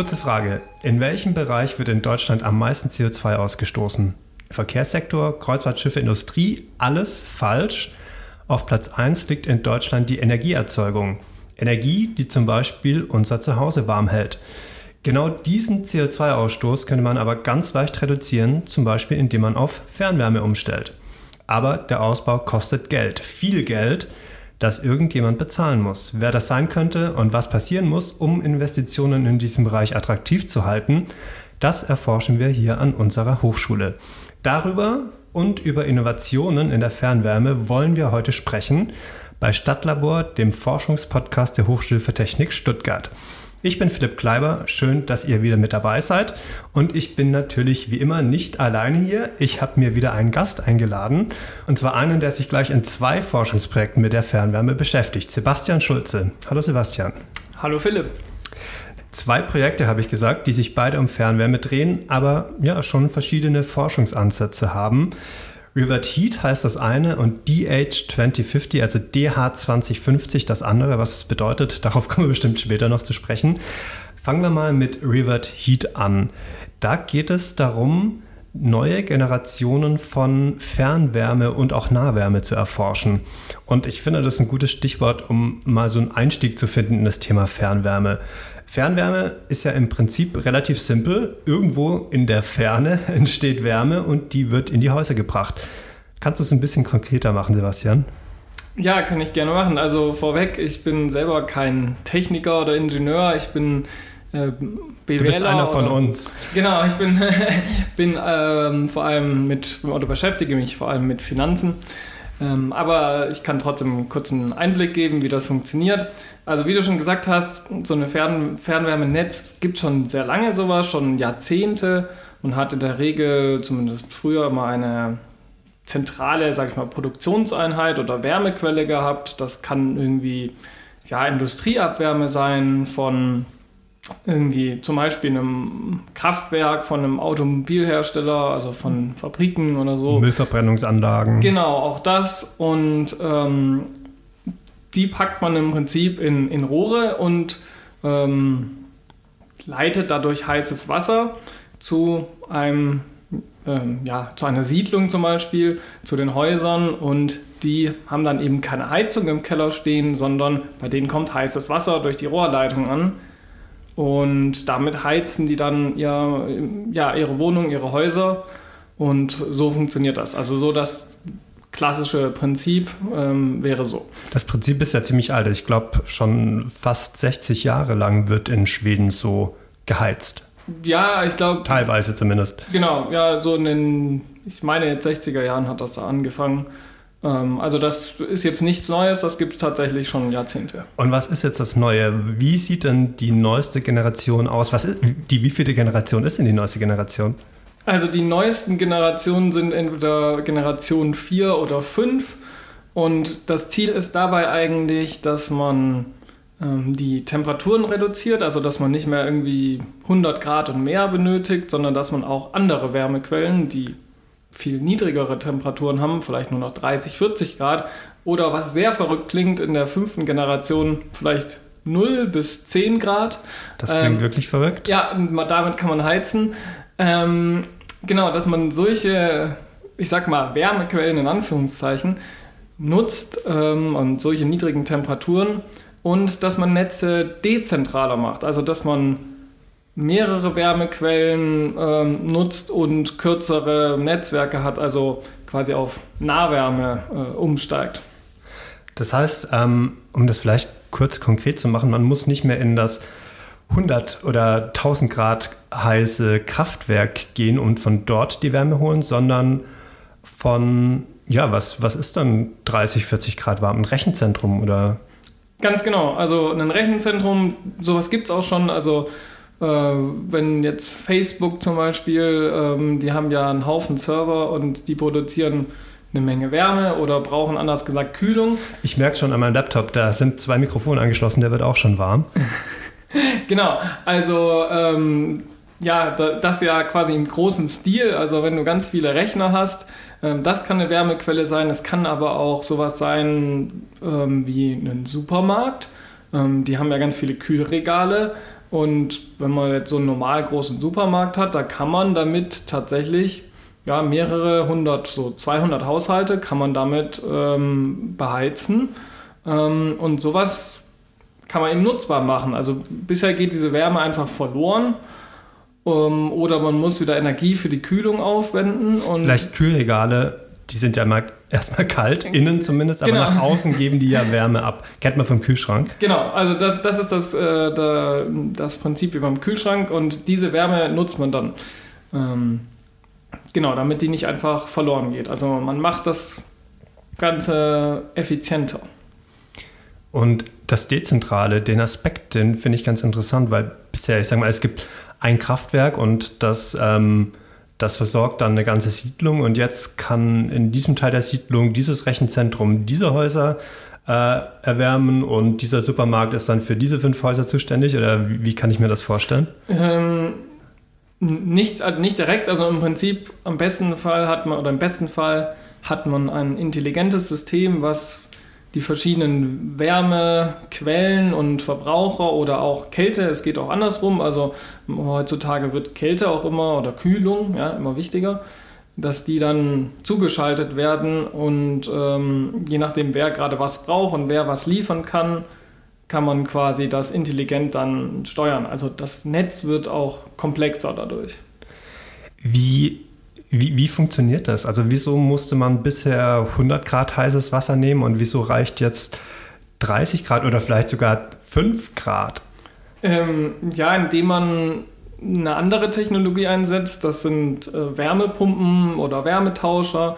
Kurze Frage. In welchem Bereich wird in Deutschland am meisten CO2 ausgestoßen? Verkehrssektor, Kreuzfahrtschiffe, Industrie, alles falsch. Auf Platz 1 liegt in Deutschland die Energieerzeugung. Energie, die zum Beispiel unser Zuhause warm hält. Genau diesen CO2-Ausstoß könnte man aber ganz leicht reduzieren, zum Beispiel indem man auf Fernwärme umstellt. Aber der Ausbau kostet Geld, viel Geld, das irgendjemand bezahlen muss. Wer das sein könnte und was passieren muss, um Investitionen in diesem Bereich attraktiv zu halten, das erforschen wir hier an unserer Hochschule. Darüber und über Innovationen in der Fernwärme wollen wir heute sprechen bei Stadtlabor, dem Forschungspodcast der Hochschule für Technik Stuttgart. Ich bin Philipp Kleiber, schön, dass ihr wieder mit dabei seid. Und ich bin natürlich wie immer nicht alleine hier. Ich habe mir wieder einen Gast eingeladen. Und zwar einen, der sich gleich in zwei Forschungsprojekten mit der Fernwärme beschäftigt. Sebastian Schulze. Hallo Sebastian. Hallo Philipp. Zwei Projekte habe ich gesagt, die sich beide um Fernwärme drehen, aber ja schon verschiedene Forschungsansätze haben. Revert Heat heißt das eine und DH2050, also DH2050 das andere. Was es bedeutet, darauf kommen wir bestimmt später noch zu sprechen. Fangen wir mal mit Revert Heat an. Da geht es darum, neue Generationen von Fernwärme und auch Nahwärme zu erforschen. Und ich finde, das ist ein gutes Stichwort, um mal so einen Einstieg zu finden in das Thema Fernwärme. Fernwärme ist ja im Prinzip relativ simpel. Irgendwo in der Ferne entsteht Wärme und die wird in die Häuser gebracht. Kannst du es ein bisschen konkreter machen, Sebastian? Ja, kann ich gerne machen. Also vorweg, ich bin selber kein Techniker oder Ingenieur. Ich bin äh, BWLer. Du bist einer von oder, uns. Genau, ich bin, bin ähm, vor allem mit, oder beschäftige mich vor allem mit Finanzen. Ähm, aber ich kann trotzdem einen kurzen Einblick geben, wie das funktioniert. Also wie du schon gesagt hast, so ein Fern Fernwärmenetz gibt schon sehr lange sowas, schon Jahrzehnte und hat in der Regel, zumindest früher, mal eine zentrale, sage ich mal, Produktionseinheit oder Wärmequelle gehabt. Das kann irgendwie ja, Industrieabwärme sein von irgendwie zum Beispiel einem Kraftwerk von einem Automobilhersteller, also von Fabriken oder so. Müllverbrennungsanlagen. Genau, auch das. Und ähm, die packt man im Prinzip in, in Rohre und ähm, leitet dadurch heißes Wasser zu einem ähm, ja, zu einer Siedlung zum Beispiel, zu den Häusern und die haben dann eben keine Heizung im Keller stehen, sondern bei denen kommt heißes Wasser durch die Rohrleitung an und damit heizen die dann ihr, ja, ihre Wohnung, ihre Häuser. Und so funktioniert das. Also so das klassische Prinzip ähm, wäre so. Das Prinzip ist ja ziemlich alt. Ich glaube, schon fast 60 Jahre lang wird in Schweden so geheizt. Ja, ich glaube. Teilweise zumindest. Genau, ja, so in den, ich meine, 60er Jahren hat das da angefangen. Ähm, also das ist jetzt nichts Neues, das gibt es tatsächlich schon Jahrzehnte. Und was ist jetzt das Neue? Wie sieht denn die neueste Generation aus? Was ist, die, wie viele Generation ist denn die neueste Generation? Also die neuesten Generationen sind entweder Generation 4 oder 5 und das Ziel ist dabei eigentlich, dass man ähm, die Temperaturen reduziert, also dass man nicht mehr irgendwie 100 Grad und mehr benötigt, sondern dass man auch andere Wärmequellen, die viel niedrigere Temperaturen haben, vielleicht nur noch 30, 40 Grad. Oder was sehr verrückt klingt, in der fünften Generation vielleicht 0 bis 10 Grad. Das klingt ähm, wirklich verrückt. Ja, damit kann man heizen. Ähm, genau, dass man solche, ich sag mal, Wärmequellen in Anführungszeichen nutzt ähm, und solche niedrigen Temperaturen und dass man Netze dezentraler macht. Also, dass man mehrere Wärmequellen ähm, nutzt und kürzere Netzwerke hat, also quasi auf Nahwärme äh, umsteigt. Das heißt, ähm, um das vielleicht kurz konkret zu machen, man muss nicht mehr in das 100 oder 1000 Grad heiße Kraftwerk gehen und von dort die Wärme holen, sondern von, ja, was, was ist dann 30, 40 Grad warm? Ein Rechenzentrum oder? Ganz genau. Also ein Rechenzentrum, sowas gibt es auch schon. Also wenn jetzt Facebook zum Beispiel, ähm, die haben ja einen Haufen Server und die produzieren eine Menge Wärme oder brauchen anders gesagt Kühlung. Ich merke schon an meinem Laptop, da sind zwei Mikrofone angeschlossen, der wird auch schon warm. genau, also ähm, ja, das ja quasi im großen Stil, also wenn du ganz viele Rechner hast, ähm, das kann eine Wärmequelle sein, es kann aber auch sowas sein ähm, wie ein Supermarkt. Ähm, die haben ja ganz viele Kühlregale Und wenn man jetzt so einen normal großen Supermarkt hat, da kann man damit tatsächlich ja, mehrere hundert, so 200 Haushalte kann man damit ähm, beheizen. Ähm, und sowas kann man eben nutzbar machen. Also bisher geht diese Wärme einfach verloren. Ähm, oder man muss wieder Energie für die Kühlung aufwenden. Und Vielleicht Kühlregale, die sind ja mal erstmal kalt, innen zumindest, aber genau. nach außen geben die ja Wärme ab. Kennt man vom Kühlschrank? Genau, also das, das ist das, äh, da, das Prinzip wie beim Kühlschrank und diese Wärme nutzt man dann. Ähm, genau, damit die nicht einfach verloren geht. Also man macht das Ganze effizienter. Und das Dezentrale, den Aspekt, den finde ich ganz interessant, weil bisher, ich sage mal, es gibt ein Kraftwerk und das, ähm, das versorgt dann eine ganze Siedlung. Und jetzt kann in diesem Teil der Siedlung dieses Rechenzentrum diese Häuser äh, erwärmen. Und dieser Supermarkt ist dann für diese fünf Häuser zuständig. Oder wie, wie kann ich mir das vorstellen? Ähm, nicht, nicht direkt, also im Prinzip am besten Fall hat man oder im besten Fall hat man ein intelligentes System, was die verschiedenen Wärmequellen und Verbraucher oder auch Kälte, es geht auch andersrum, also heutzutage wird Kälte auch immer oder Kühlung ja, immer wichtiger, dass die dann zugeschaltet werden und ähm, je nachdem, wer gerade was braucht und wer was liefern kann, kann man quasi das intelligent dann steuern. Also das Netz wird auch komplexer dadurch. Wie wie, wie funktioniert das? Also wieso musste man bisher 100 Grad heißes Wasser nehmen und wieso reicht jetzt 30 Grad oder vielleicht sogar 5 Grad? Ähm, ja, indem man eine andere Technologie einsetzt. Das sind äh, Wärmepumpen oder Wärmetauscher.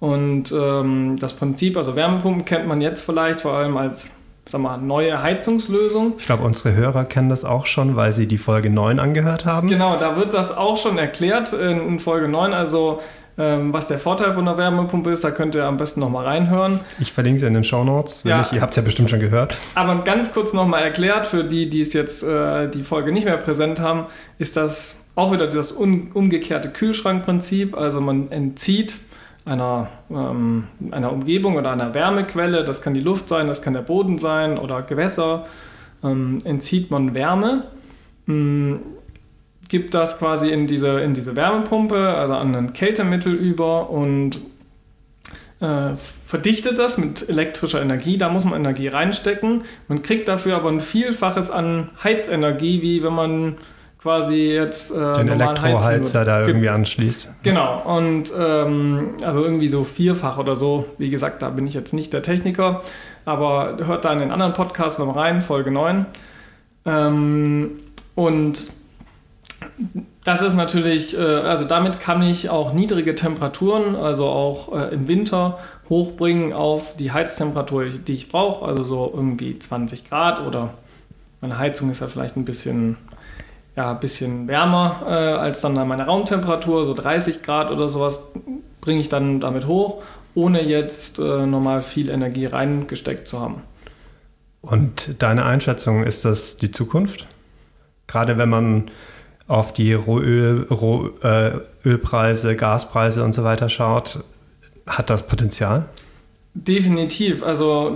Und ähm, das Prinzip, also Wärmepumpen kennt man jetzt vielleicht vor allem als sag mal, neue Heizungslösung. Ich glaube, unsere Hörer kennen das auch schon, weil sie die Folge 9 angehört haben. Genau, da wird das auch schon erklärt in, Folge 9. Also ähm, was der Vorteil von der Wärmepumpe ist, da könnt ihr am besten nochmal reinhören. Ich verlinke es in den Show Notes, ja. ihr habt es ja bestimmt schon gehört. Aber ganz kurz nochmal erklärt, für die, die es jetzt äh, die Folge nicht mehr präsent haben, ist das auch wieder das umgekehrte Kühlschrankprinzip. Also man entzieht einer, ähm, einer Umgebung oder einer Wärmequelle, das kann die Luft sein, das kann der Boden sein oder Gewässer, ähm, entzieht man Wärme, ähm, gibt das quasi in diese, in diese Wärmepumpe, also an ein Kältemittel über und äh, verdichtet das mit elektrischer Energie. Da muss man Energie reinstecken. Man kriegt dafür aber ein Vielfaches an Heizenergie, wie wenn man quasi jetzt äh, den Elektroheizer da irgendwie anschließt. Genau und ähm, also irgendwie so vierfach oder so. Wie gesagt, da bin ich jetzt nicht der Techniker, aber hört da in den anderen Podcast noch rein, Folge 9. Ähm, und das ist natürlich, äh, also damit kann ich auch niedrige Temperaturen, also auch äh, im Winter, hochbringen auf die Heiztemperatur, die ich brauche, also so irgendwie 20 Grad oder meine Heizung ist ja vielleicht ein bisschen ja, ein bisschen wärmer äh, als dann meine Raumtemperatur, so 30 Grad oder sowas, bringe ich dann damit hoch, ohne jetzt äh, normal viel Energie reingesteckt zu haben. Und deine Einschätzung, ist das die Zukunft? Gerade wenn man auf die Rohöl, Rohölpreise, äh, Gaspreise und so weiter schaut, hat das Potenzial? Definitiv. Also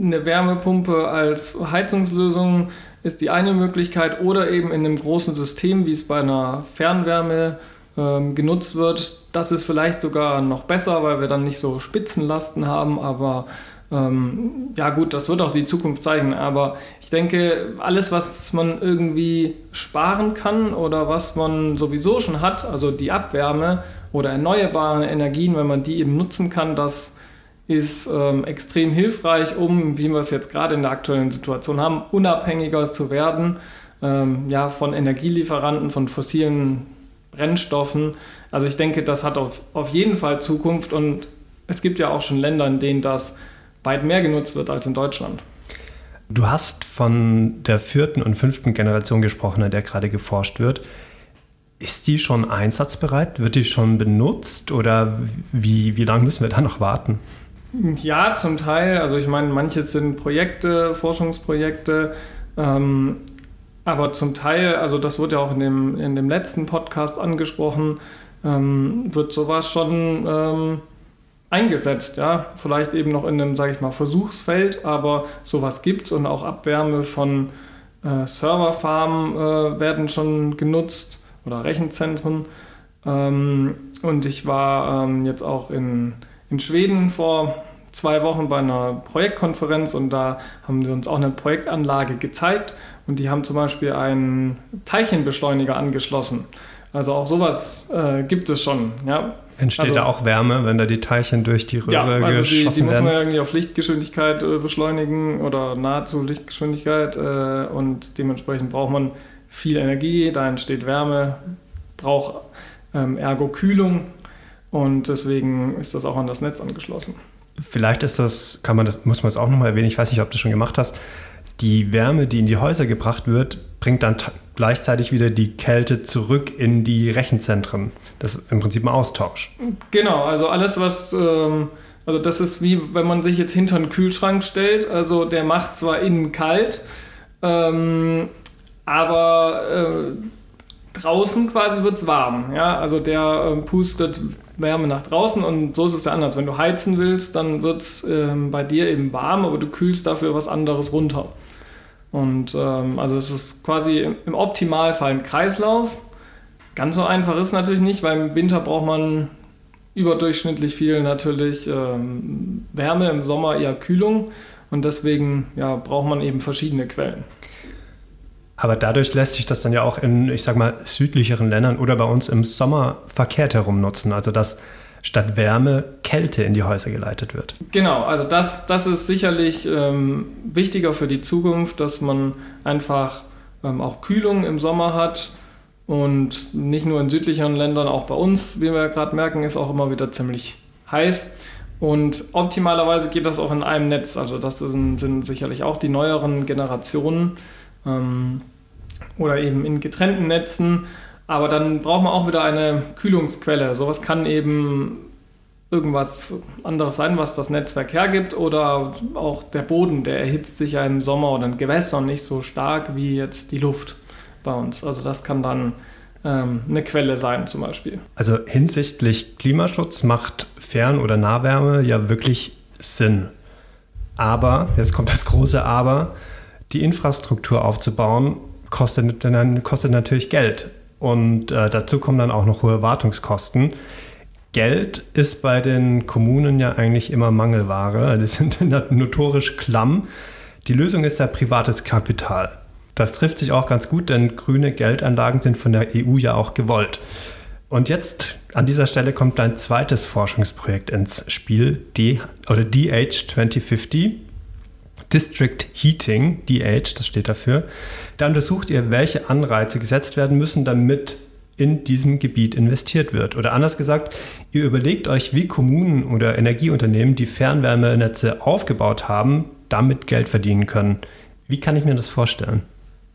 eine Wärmepumpe als Heizungslösung ist die eine Möglichkeit oder eben in einem großen System, wie es bei einer Fernwärme ähm, genutzt wird. Das ist vielleicht sogar noch besser, weil wir dann nicht so Spitzenlasten haben, aber ähm, ja gut, das wird auch die Zukunft zeigen. Aber ich denke, alles, was man irgendwie sparen kann oder was man sowieso schon hat, also die Abwärme oder erneuerbare Energien, wenn man die eben nutzen kann, das ist ähm, extrem hilfreich, um, wie wir es jetzt gerade in der aktuellen Situation haben, unabhängiger zu werden ähm, ja, von Energielieferanten, von fossilen Brennstoffen. Also ich denke, das hat auf, auf jeden Fall Zukunft und es gibt ja auch schon Länder, in denen das weit mehr genutzt wird als in Deutschland. Du hast von der vierten und fünften Generation gesprochen, an der gerade geforscht wird. Ist die schon einsatzbereit? Wird die schon benutzt oder wie, wie lange müssen wir da noch warten? Ja, zum Teil. Also ich meine, manches sind Projekte, Forschungsprojekte, ähm, aber zum Teil, also das wurde ja auch in dem, in dem letzten Podcast angesprochen, ähm, wird sowas schon ähm, eingesetzt, ja. Vielleicht eben noch in einem, sage ich mal, Versuchsfeld, aber sowas gibt es und auch Abwärme von äh, Serverfarmen äh, werden schon genutzt oder Rechenzentren. Ähm, und ich war ähm, jetzt auch in, in Schweden vor zwei Wochen bei einer Projektkonferenz und da haben sie uns auch eine Projektanlage gezeigt und die haben zum Beispiel einen Teilchenbeschleuniger angeschlossen. Also auch sowas äh, gibt es schon. Ja. Entsteht also, da auch Wärme, wenn da die Teilchen durch die Röhre ja, also die, geschossen die muss werden? man ja irgendwie auf Lichtgeschwindigkeit äh, beschleunigen oder nahezu Lichtgeschwindigkeit äh, und dementsprechend braucht man viel Energie, da entsteht Wärme, braucht ähm, ergo Kühlung und deswegen ist das auch an das Netz angeschlossen. Vielleicht ist das, kann man das, muss man es auch nochmal erwähnen, ich weiß nicht, ob du das schon gemacht hast. Die Wärme, die in die Häuser gebracht wird, bringt dann gleichzeitig wieder die Kälte zurück in die Rechenzentren. Das ist im Prinzip ein Austausch. Genau, also alles, was, ähm, also das ist wie, wenn man sich jetzt hinter einen Kühlschrank stellt. Also der macht zwar innen kalt, ähm, aber äh, draußen quasi wird es warm. Ja? Also der äh, pustet Wärme nach draußen und so ist es ja anders. Wenn du heizen willst, dann wird es ähm, bei dir eben warm, aber du kühlst dafür was anderes runter. Und ähm, also es ist quasi im, im Optimalfall ein Kreislauf. Ganz so einfach ist es natürlich nicht, weil im Winter braucht man überdurchschnittlich viel natürlich ähm, Wärme, im Sommer eher Kühlung und deswegen ja, braucht man eben verschiedene Quellen. Aber dadurch lässt sich das dann ja auch in, ich sag mal, südlicheren Ländern oder bei uns im Sommer verkehrt herum nutzen. Also dass statt Wärme Kälte in die Häuser geleitet wird. Genau, also das, das ist sicherlich ähm, wichtiger für die Zukunft, dass man einfach ähm, auch Kühlung im Sommer hat. Und nicht nur in südlicheren Ländern, auch bei uns, wie wir gerade merken, ist auch immer wieder ziemlich heiß. Und optimalerweise geht das auch in einem Netz. Also das sind, sind sicherlich auch die neueren Generationen ähm, oder eben in getrennten Netzen. Aber dann braucht man auch wieder eine Kühlungsquelle. Sowas kann eben irgendwas anderes sein, was das Netzwerk hergibt oder auch der Boden, der erhitzt sich ja im Sommer oder in Gewässern nicht so stark wie jetzt die Luft bei uns. Also das kann dann ähm, eine Quelle sein zum Beispiel. Also hinsichtlich Klimaschutz macht Fern- oder Nahwärme ja wirklich Sinn. Aber, jetzt kommt das große Aber, die Infrastruktur aufzubauen, kostet, kostet natürlich Geld. Und äh, dazu kommen dann auch noch hohe Wartungskosten. Geld ist bei den Kommunen ja eigentlich immer Mangelware. Die sind notorisch klamm. Die Lösung ist ja privates Kapital. Das trifft sich auch ganz gut, denn grüne Geldanlagen sind von der EU ja auch gewollt. Und jetzt an dieser Stelle kommt ein zweites Forschungsprojekt ins Spiel, DH 2050. District Heating, DH, das steht dafür. Da untersucht ihr, welche Anreize gesetzt werden müssen, damit in diesem Gebiet investiert wird. Oder anders gesagt, ihr überlegt euch, wie Kommunen oder Energieunternehmen, die Fernwärmenetze aufgebaut haben, damit Geld verdienen können. Wie kann ich mir das vorstellen?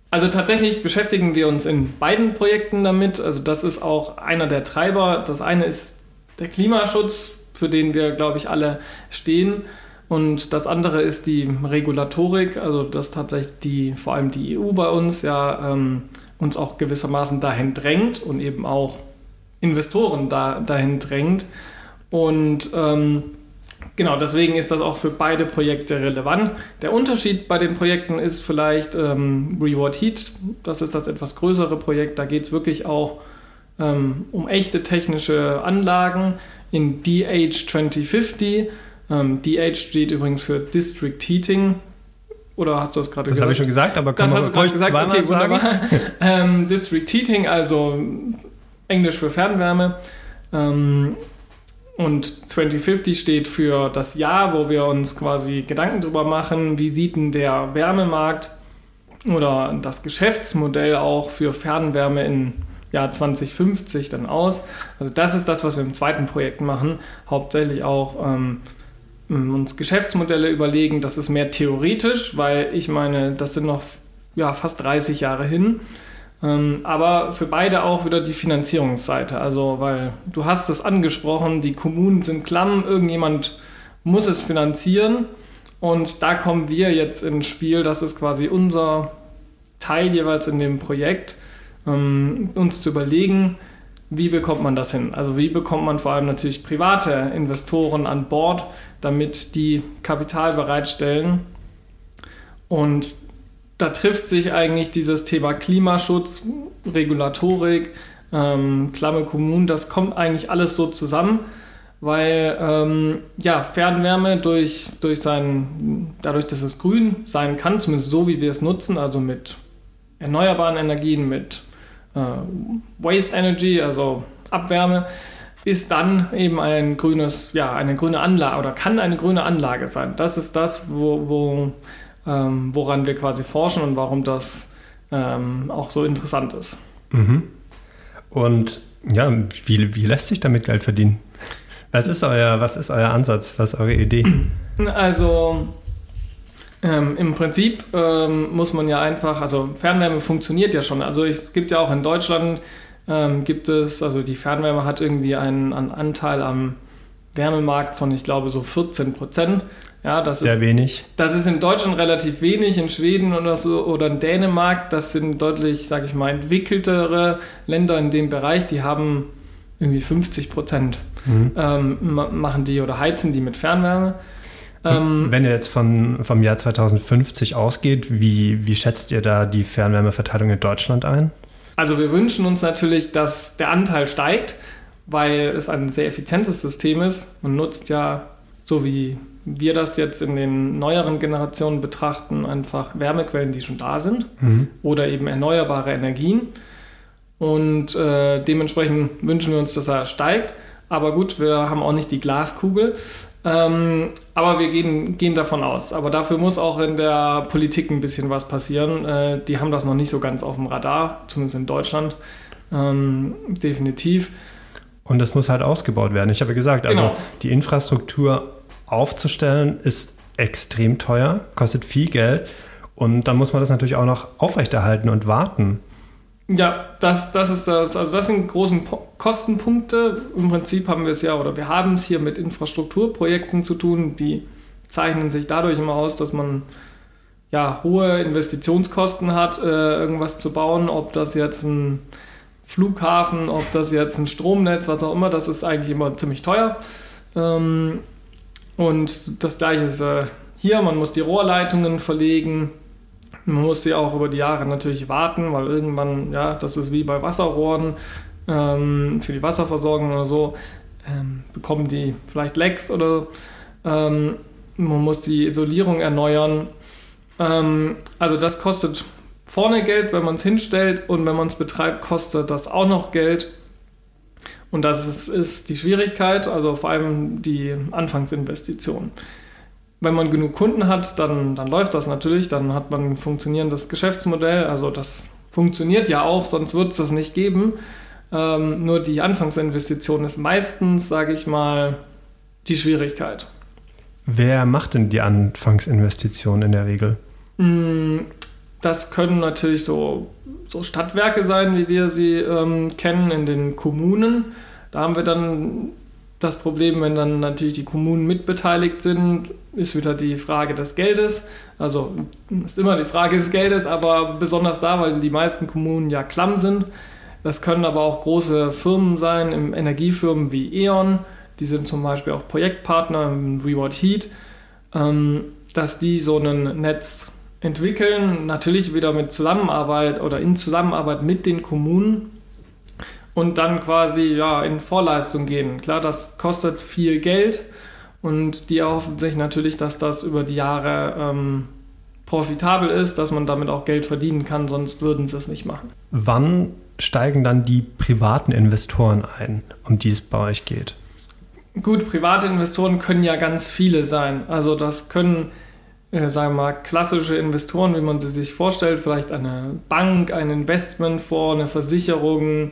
Also tatsächlich beschäftigen wir uns in beiden Projekten damit. Also das ist auch einer der Treiber. Das eine ist der Klimaschutz, für den wir, glaube ich, alle stehen. Und das andere ist die Regulatorik, also dass tatsächlich die, vor allem die EU bei uns ja ähm, uns auch gewissermaßen dahin drängt und eben auch Investoren da, dahin drängt. Und ähm, genau deswegen ist das auch für beide Projekte relevant. Der Unterschied bei den Projekten ist vielleicht ähm, Reward Heat, das ist das etwas größere Projekt, da geht es wirklich auch ähm, um echte technische Anlagen. In DH 2050 ähm, DH steht übrigens für District Heating. Oder hast du das gerade gesagt? Das habe ich schon gesagt, aber kann das man ruhig gesagt. Okay, sagen. ähm, District Heating, also Englisch für Fernwärme. Ähm, und 2050 steht für das Jahr, wo wir uns quasi Gedanken darüber machen, wie sieht denn der Wärmemarkt oder das Geschäftsmodell auch für Fernwärme in Jahr 2050 dann aus. Also das ist das, was wir im zweiten Projekt machen. Hauptsächlich auch ähm, uns Geschäftsmodelle überlegen, das ist mehr theoretisch, weil ich meine, das sind noch ja, fast 30 Jahre hin. Ähm, aber für beide auch wieder die Finanzierungsseite. Also, weil du hast es angesprochen, die Kommunen sind klamm, irgendjemand muss es finanzieren. Und da kommen wir jetzt ins Spiel. Das ist quasi unser Teil jeweils in dem Projekt, ähm, uns zu überlegen, wie bekommt man das hin? Also wie bekommt man vor allem natürlich private Investoren an Bord, damit die Kapital bereitstellen. Und da trifft sich eigentlich dieses Thema Klimaschutz, Regulatorik, ähm, Klamme Kommunen, das kommt eigentlich alles so zusammen, weil ähm, ja, Fernwärme durch, durch sein, dadurch, dass es grün sein kann, zumindest so wie wir es nutzen, also mit erneuerbaren Energien, mit äh, Waste Energy, also Abwärme, ist dann eben ein grünes, ja, eine grüne Anlage oder kann eine grüne Anlage sein. Das ist das, wo, wo ähm, woran wir quasi forschen und warum das ähm, auch so interessant ist. Mhm. Und ja, wie, wie lässt sich damit Geld verdienen? Was ist euer, was ist euer Ansatz? Was ist eure Idee? Also ähm, Im Prinzip ähm, muss man ja einfach, also Fernwärme funktioniert ja schon. Also es gibt ja auch in Deutschland, ähm, gibt es, also die Fernwärme hat irgendwie einen, einen, Anteil am Wärmemarkt von, ich glaube, so 14 Prozent. Ja, das Sehr ist, wenig. Das ist in Deutschland relativ wenig, in Schweden oder so oder in Dänemark, das sind deutlich, sage ich mal, entwickeltere Länder in dem Bereich, die haben irgendwie 50 Prozent mhm. ähm, machen die oder heizen die mit Fernwärme. Ähm, Wenn ihr jetzt von, vom Jahr 2050 ausgeht, wie, wie schätzt ihr da die Fernwärmeverteilung in Deutschland ein? Also wir wünschen uns natürlich, dass der Anteil steigt, weil es ein sehr effizientes System ist. Man nutzt ja, so wie wir das jetzt in den neueren Generationen betrachten, einfach Wärmequellen, die schon da sind mhm. oder eben erneuerbare Energien. Und äh, dementsprechend wünschen wir uns, dass er steigt. Aber gut, wir haben auch nicht die Glaskugel. Ähm, aber wir gehen, gehen davon aus. Aber dafür muss auch in der Politik ein bisschen was passieren. Äh, die haben das noch nicht so ganz auf dem Radar, zumindest in Deutschland. Ähm, definitiv. Und das muss halt ausgebaut werden. Ich habe gesagt, also genau. die Infrastruktur aufzustellen ist extrem teuer, kostet viel Geld. Und dann muss man das natürlich auch noch aufrechterhalten und warten. Ja, das, das ist das. Also das sind großen po Kostenpunkte. Im Prinzip haben wir es ja oder wir haben es hier mit Infrastrukturprojekten zu tun, die zeichnen sich dadurch immer aus, dass man ja hohe Investitionskosten hat, äh, irgendwas zu bauen, ob das jetzt ein Flughafen, ob das jetzt ein Stromnetz, was auch immer, das ist eigentlich immer ziemlich teuer. Ähm, und das gleiche ist äh, hier, man muss die Rohrleitungen verlegen, man muss sie auch über die Jahre natürlich warten, weil irgendwann, ja, das ist wie bei Wasserrohren ähm, für die Wasserversorgung oder so, ähm, bekommen die vielleicht Lecks oder ähm, man muss die Isolierung erneuern. Ähm, also das kostet vorne Geld, wenn man es hinstellt und wenn man es betreibt, kostet das auch noch Geld. Und das ist, ist die Schwierigkeit, also vor allem die Anfangsinvestition wenn man genug Kunden hat, dann, dann läuft das natürlich, dann hat man ein funktionierendes Geschäftsmodell. Also das funktioniert ja auch, sonst wird es das nicht geben. Ähm, nur die Anfangsinvestition ist meistens, sage ich mal, die Schwierigkeit. Wer macht denn die Anfangsinvestition in der Regel? Mm, das können natürlich so, so Stadtwerke sein, wie wir sie ähm, kennen in den Kommunen. Da haben wir dann das Problem, wenn dann natürlich die Kommunen mitbeteiligt sind, ist wieder die Frage des Geldes. Also ist immer die Frage des Geldes, aber besonders da, weil die meisten Kommunen ja klamm sind. Das können aber auch große Firmen sein, Energiefirmen wie E.ON, die sind zum Beispiel auch Projektpartner im Reward Heat, ähm, dass die so ein Netz entwickeln, natürlich wieder mit Zusammenarbeit oder in Zusammenarbeit mit den Kommunen und dann quasi ja, in Vorleistung gehen. Klar, das kostet viel Geld und die erhoffen sich natürlich, dass das über die Jahre ähm, profitabel ist, dass man damit auch Geld verdienen kann, sonst würden sie es nicht machen. Wann steigen dann die privaten Investoren ein, um die es bei euch geht? Gut, private Investoren können ja ganz viele sein. Also das können, äh, sagen wir mal, klassische Investoren, wie man sie sich vorstellt, vielleicht eine Bank, ein Investmentfonds, eine Versicherung,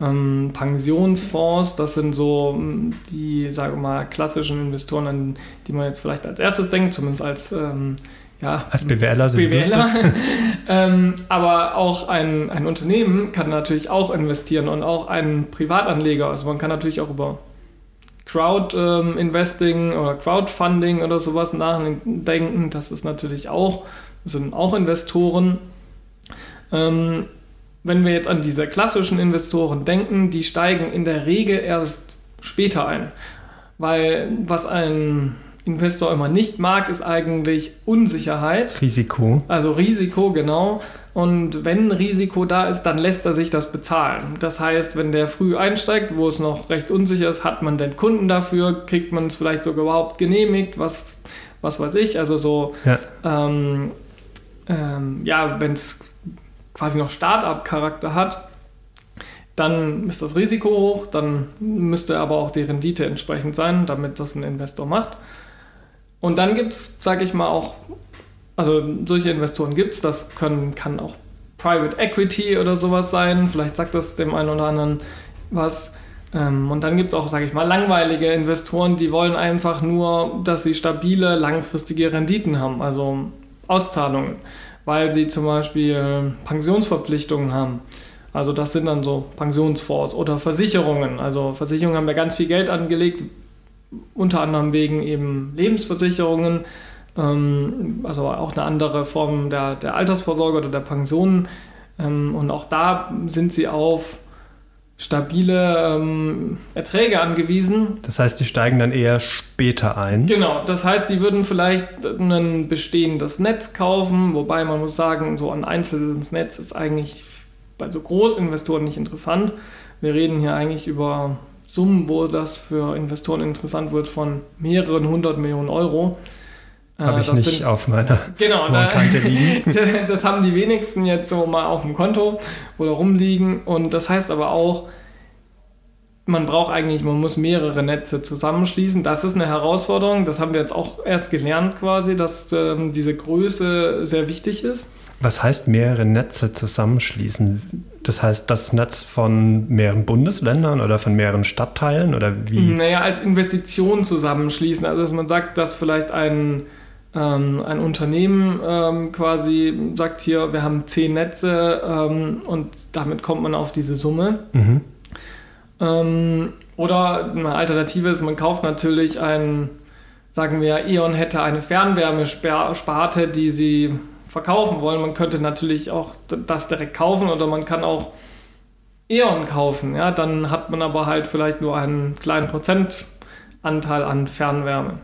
ähm, Pensionsfonds, das sind so hm, die, sagen wir mal, klassischen Investoren, an die man jetzt vielleicht als erstes denkt, zumindest als ähm, ja, als BWLer sind BWLer. ähm, aber auch ein, ein Unternehmen kann natürlich auch investieren und auch ein Privatanleger. Also man kann natürlich auch über Crowd-Investing ähm, oder Crowdfunding oder sowas nachdenken. Das ist natürlich auch, sind auch Investoren. Ähm, wenn wir jetzt an diese klassischen Investoren denken, die steigen in der Regel erst später ein. Weil was ein, Investor immer nicht mag, ist eigentlich Unsicherheit. Risiko. Also Risiko, genau. Und wenn Risiko da ist, dann lässt er sich das bezahlen. Das heißt, wenn der früh einsteigt, wo es noch recht unsicher ist, hat man den Kunden dafür, kriegt man es vielleicht sogar überhaupt genehmigt, was, was weiß ich. Also so, ja, ähm, ähm, ja wenn es quasi noch Start-up-Charakter hat, dann ist das Risiko hoch, dann müsste aber auch die Rendite entsprechend sein, damit das ein Investor macht. Und dann gibt es, sage ich mal, auch, also solche Investoren gibt es, das können, kann auch Private Equity oder sowas sein, vielleicht sagt das dem einen oder anderen was. Ähm, und dann gibt es auch, sage ich mal, langweilige Investoren, die wollen einfach nur, dass sie stabile, langfristige Renditen haben, also Auszahlungen, weil sie zum Beispiel Pensionsverpflichtungen haben also das sind dann so Pensionsfonds oder Versicherungen. Also Versicherungen haben ja ganz viel Geld angelegt, unter anderem wegen eben Lebensversicherungen, ähm, also auch eine andere Form der, der Altersvorsorge oder der Pensionen. Ähm, und auch da sind sie auf stabile ähm, Erträge angewiesen. Das heißt, die steigen dann eher später ein. Genau, das heißt, die würden vielleicht ein bestehendes Netz kaufen, wobei man muss sagen, so ein einzelnes Netz ist eigentlich bei so Großinvestoren nicht interessant. Wir reden hier eigentlich über Summen, wo das für Investoren interessant wird von mehreren hundert Millionen Euro. Habe ich nicht sind, auf meiner genau, Kante liegen. das haben die wenigsten jetzt so mal auf dem Konto oder rumliegen. Und das heißt aber auch, man braucht eigentlich, man muss mehrere Netze zusammenschließen. Das ist eine Herausforderung. Das haben wir jetzt auch erst gelernt quasi, dass ähm, diese Größe sehr wichtig ist. Was heißt mehrere Netze zusammenschließen? Das heißt das Netz von mehreren Bundesländern oder von mehreren Stadtteilen oder wie? Naja, als Investition zusammenschließen. Also dass man sagt, dass vielleicht ein, ähm, ein Unternehmen ähm, quasi sagt hier, wir haben zehn Netze ähm, und damit kommt man auf diese Summe. Mhm. Ähm, oder eine Alternative ist, man kauft natürlich ein, sagen wir, E.ON hätte eine Fernwärmesparte, die sie verkaufen wollen. Man könnte natürlich auch das direkt kaufen oder man kann auch E.ON kaufen. Ja? Dann hat man aber halt vielleicht nur einen kleinen Prozentanteil an Fernwärme.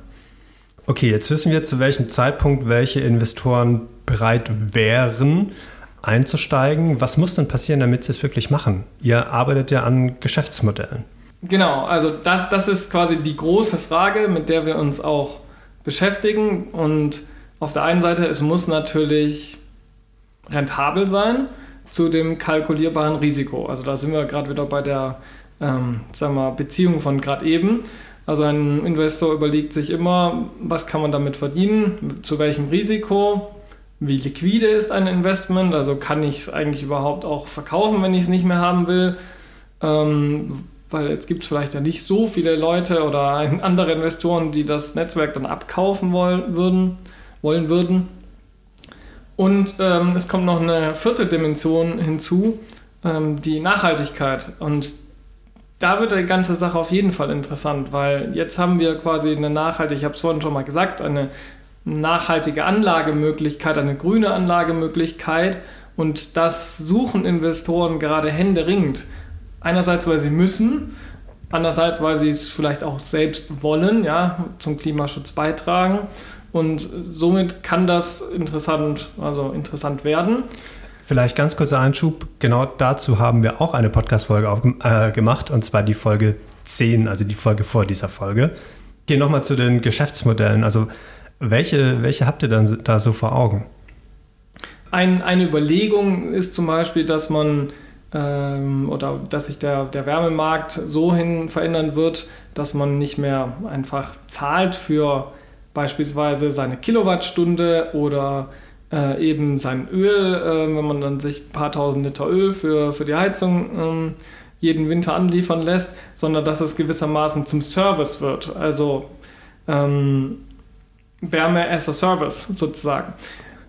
Okay, jetzt wissen wir, zu welchem Zeitpunkt welche Investoren bereit wären, einzusteigen. Was muss denn passieren, damit sie es wirklich machen? Ihr arbeitet ja an Geschäftsmodellen. Genau, also das, das ist quasi die große Frage, mit der wir uns auch beschäftigen. Und auf der einen Seite, es muss natürlich rentabel sein zu dem kalkulierbaren Risiko. Also da sind wir gerade wieder bei der ähm, sagen wir, Beziehung von gerade eben. Also ein Investor überlegt sich immer, was kann man damit verdienen, zu welchem Risiko, wie liquide ist ein Investment, also kann ich es eigentlich überhaupt auch verkaufen, wenn ich es nicht mehr haben will. Ähm, weil jetzt gibt es vielleicht ja nicht so viele Leute oder andere Investoren, die das Netzwerk dann abkaufen wollen würden wollen würden. Und ähm, es kommt noch eine vierte Dimension hinzu, ähm, die Nachhaltigkeit. Und da wird die ganze Sache auf jeden Fall interessant, weil jetzt haben wir quasi eine nachhaltige, ich habe es vorhin schon mal gesagt, eine nachhaltige Anlagemöglichkeit, eine grüne Anlagemöglichkeit. Und das suchen Investoren gerade händeringend. Einerseits, weil sie müssen, andererseits, weil sie es vielleicht auch selbst wollen, ja, zum Klimaschutz beitragen. Und somit kann das interessant, also interessant werden. Vielleicht ganz kurzer Einschub. Genau dazu haben wir auch eine Podcast-Folge äh, gemacht, und zwar die Folge 10, also die Folge vor dieser Folge. Gehen nochmal zu den Geschäftsmodellen. Also, welche, welche habt ihr dann da so vor Augen? Ein, eine Überlegung ist zum Beispiel, dass man ähm, oder dass sich der, der Wärmemarkt so hin verändern wird, dass man nicht mehr einfach zahlt für beispielsweise seine Kilowattstunde oder äh, eben sein Öl, äh, wenn man dann sich ein paar tausend Liter Öl für, für die Heizung ähm, jeden Winter anliefern lässt, sondern dass es gewissermaßen zum Service wird. Also ähm, Wärme as a Service sozusagen.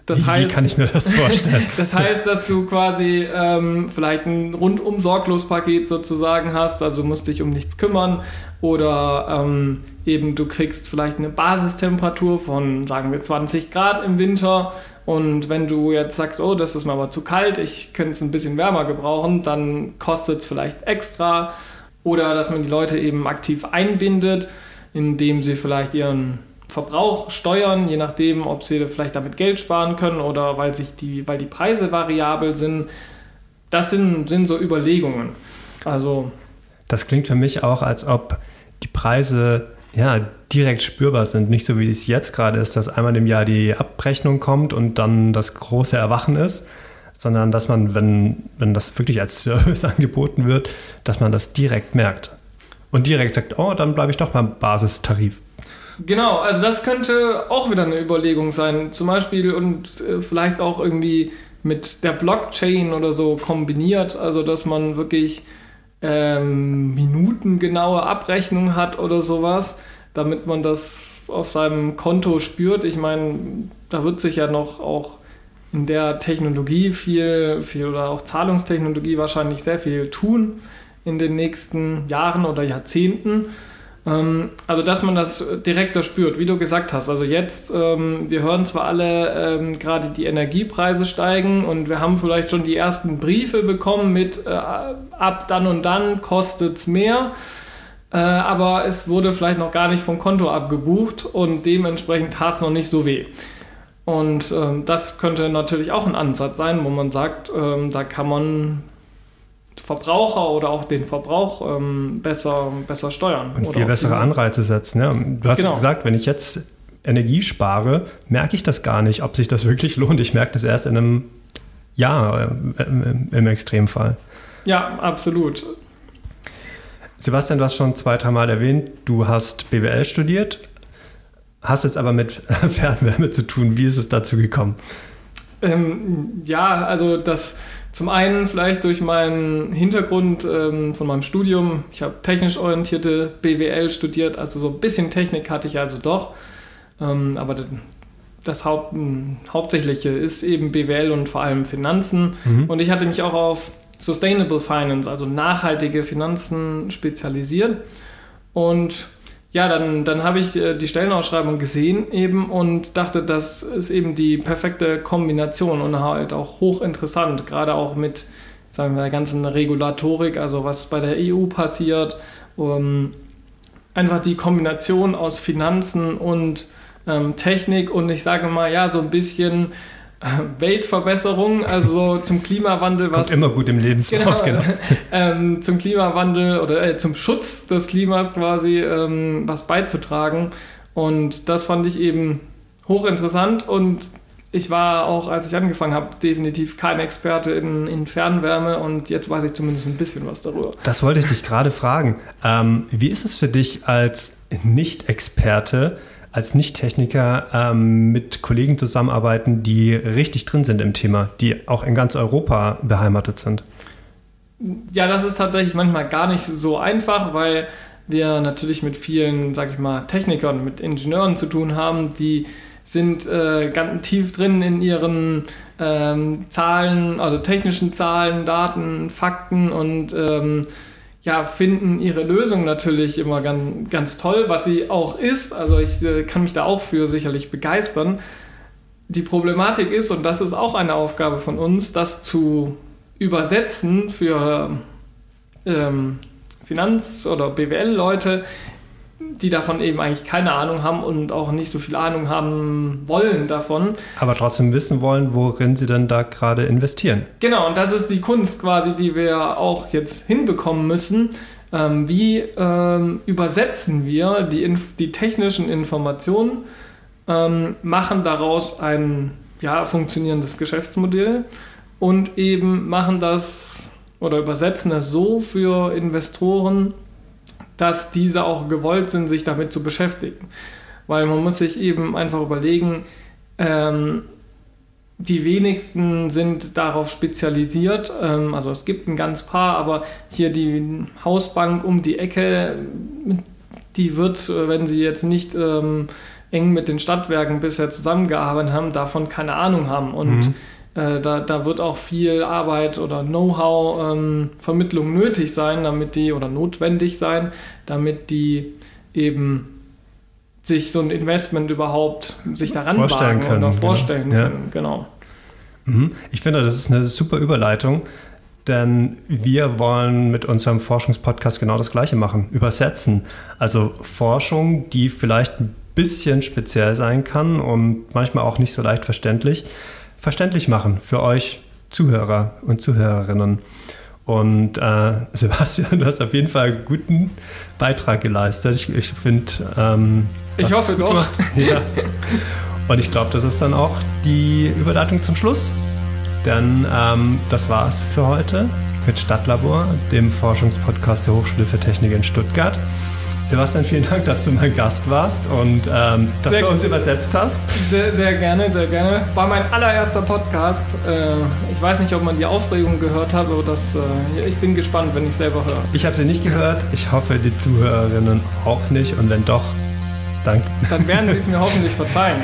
Das wie, heißt, wie kann ich mir das vorstellen? das heißt, dass du quasi ähm, vielleicht ein rundum sorglos Paket sozusagen hast, also musst dich um nichts kümmern oder ähm, eben du kriegst vielleicht eine Basistemperatur von, sagen wir, 20 Grad im Winter und wenn du jetzt sagst, oh, das ist mir aber zu kalt, ich könnte es ein bisschen wärmer gebrauchen, dann kostet es vielleicht extra oder dass man die Leute eben aktiv einbindet, indem sie vielleicht ihren Verbrauch steuern, je nachdem, ob sie vielleicht damit Geld sparen können oder weil sich die, weil die Preise variabel sind. Das sind, sind so Überlegungen. Also. Das klingt für mich auch, als ob die Preise ja, direkt spürbar sind. Nicht so wie es jetzt gerade ist, dass einmal im Jahr die Abrechnung kommt und dann das große Erwachen ist, sondern dass man, wenn, wenn das wirklich als Service angeboten wird, dass man das direkt merkt. Und direkt sagt, oh, dann bleibe ich doch beim Basistarif. Genau, also das könnte auch wieder eine Überlegung sein. Zum Beispiel und äh, vielleicht auch irgendwie mit der Blockchain oder so kombiniert, also dass man wirklich ähm, minutengenaue Abrechnung hat oder sowas, damit man das auf seinem Konto spürt. Ich meine, da wird sich ja noch auch in der Technologie viel, viel oder auch Zahlungstechnologie wahrscheinlich sehr viel tun in den nächsten Jahren oder Jahrzehnten. Ähm, also, dass man das direkter spürt, wie du gesagt hast. Also jetzt, ähm, wir hören zwar alle ähm, gerade die Energiepreise steigen und wir haben vielleicht schon die ersten Briefe bekommen mit äh, ab dann und dann kostet es mehr. Äh, aber es wurde vielleicht noch gar nicht vom Konto abgebucht und dementsprechend tat es noch nicht so weh. Und das könnte natürlich auch ein Ansatz sein, wo man sagt, da kann man Verbraucher oder auch den Verbrauch ähm, besser, besser steuern. Und viel bessere Anreize setzen. Ja. Du hast genau. gesagt, wenn ich jetzt Energie spare, merke ich das gar nicht, ob sich das wirklich lohnt. Ich merke das erst in einem Jahr äh, im Extremfall. Ja, absolut. Sebastian, du hast schon zwei, dreimal erwähnt, du hast BWL studiert, hast jetzt aber mit Fernwärme zu tun. Wie ist es dazu gekommen? Ähm, ja, also das zum einen vielleicht durch meinen Hintergrund ähm, von meinem Studium. Ich habe technisch orientierte BWL studiert, also so ein bisschen Technik hatte ich also doch. Ähm, aber das Haupt, Hauptsächliche ist eben BWL und vor allem Finanzen. Mhm. Und ich hatte mich auch auf Sustainable Finance, also nachhaltige Finanzen, spezialisiert. Und ja, dann, dann habe ich äh, die Stellenausschreibung gesehen eben und dachte, das ist eben die perfekte Kombination und halt auch hochinteressant, gerade auch mit sagen wir, der ganzen Regulatorik, also was bei der EU passiert. Um, einfach die Kombination aus Finanzen und ähm, Technik und ich sage mal, ja, so ein bisschen Weltverbesserung, also zum Klimawandel, was. Kommt immer gut im Lebenslauf, genau. genau. ähm, zum Klimawandel oder äh, zum Schutz des Klimas quasi ähm, was beizutragen. Und das fand ich eben hochinteressant und ich war auch, als ich angefangen habe, definitiv kein Experte in, in, Fernwärme und jetzt weiß ich zumindest ein bisschen was darüber. Das wollte ich dich gerade fragen. Ähm, wie ist es für dich als Nicht-Experte? Als Nicht-Techniker ähm, mit Kollegen zusammenarbeiten, die richtig drin sind im Thema, die auch in ganz Europa beheimatet sind? Ja, das ist tatsächlich manchmal gar nicht so einfach, weil wir natürlich mit vielen, sag ich mal, Technikern, mit Ingenieuren zu tun haben, die sind äh, ganz tief drin in ihren ähm, Zahlen, also technischen Zahlen, Daten, Fakten und ähm, ja, finden ihre Lösung natürlich immer ganz, ganz toll, was sie auch ist. Also ich äh, kann mich da auch für sicherlich begeistern. Die Problematik ist, und das ist auch eine Aufgabe von uns, das zu übersetzen für ähm, Finanz- oder BWL-Leute die davon eben eigentlich keine Ahnung haben und auch nicht so viel Ahnung haben wollen davon. Aber trotzdem wissen wollen, worin sie denn da gerade investieren. Genau, und das ist die Kunst quasi, die wir auch jetzt hinbekommen müssen. Ähm, wie ähm, übersetzen wir die, die technischen Informationen, ähm, machen daraus ein ja, funktionierendes Geschäftsmodell und eben machen das oder übersetzen es so für Investoren, dass diese auch gewollt sind, sich damit zu beschäftigen. Weil man muss sich eben einfach überlegen, ähm, die wenigsten sind darauf spezialisiert. Ähm, also es gibt ein ganz paar, aber hier die Hausbank um die Ecke, die wird, wenn sie jetzt nicht ähm, eng mit den Stadtwerken bisher zusammengearbeitet haben, davon keine Ahnung haben. Und mhm. Äh, da, da wird auch viel Arbeit oder Know-how-Vermittlung ähm, nötig sein, damit die oder notwendig sein, damit die eben sich so ein Investment überhaupt sich daran vorstellen können, oder vorstellen genau. können. Genau. Mhm. Ich finde, das ist eine super Überleitung, denn wir wollen mit unserem Forschungspodcast genau das Gleiche machen, übersetzen. Also Forschung, die vielleicht ein bisschen speziell sein kann und manchmal auch nicht so leicht verständlich, verständlich machen für euch Zuhörer und Zuhörerinnen. Und äh, Sebastian, du hast auf jeden Fall einen guten Beitrag geleistet. Ich, ich finde. Ähm, ich hoffe doch. Ja. Und ich glaube, das ist dann auch die Überleitung zum Schluss. Denn ähm, das war's für heute mit Stadtlabor, dem Forschungspodcast der Hochschule für Technik in Stuttgart. Sebastian, vielen Dank, dass du mein Gast warst und ähm, dass sehr, du uns übersetzt hast. Sehr, sehr gerne, sehr gerne. War mein allererster Podcast. Äh, ich weiß nicht, ob man die Aufregung gehört hat, aber das, äh, ich bin gespannt, wenn ich selber höre. Ich habe sie nicht gehört. Ich hoffe, die Zuhörerinnen auch nicht. Und wenn doch, dann. Dann werden sie es mir hoffentlich verzeihen.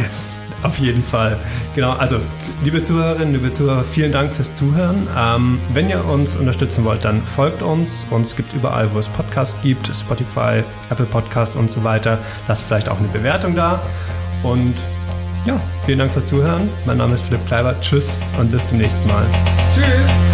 Auf jeden Fall. Genau, also liebe Zuhörerinnen, liebe Zuhörer, vielen Dank fürs Zuhören. Ähm, wenn ihr uns unterstützen wollt, dann folgt uns. Uns gibt es überall, wo es Podcasts gibt, Spotify, Apple Podcast und so weiter. Lasst vielleicht auch eine Bewertung da. Und ja, vielen Dank fürs Zuhören. Mein Name ist Philipp Kleiber. Tschüss und bis zum nächsten Mal. Tschüss.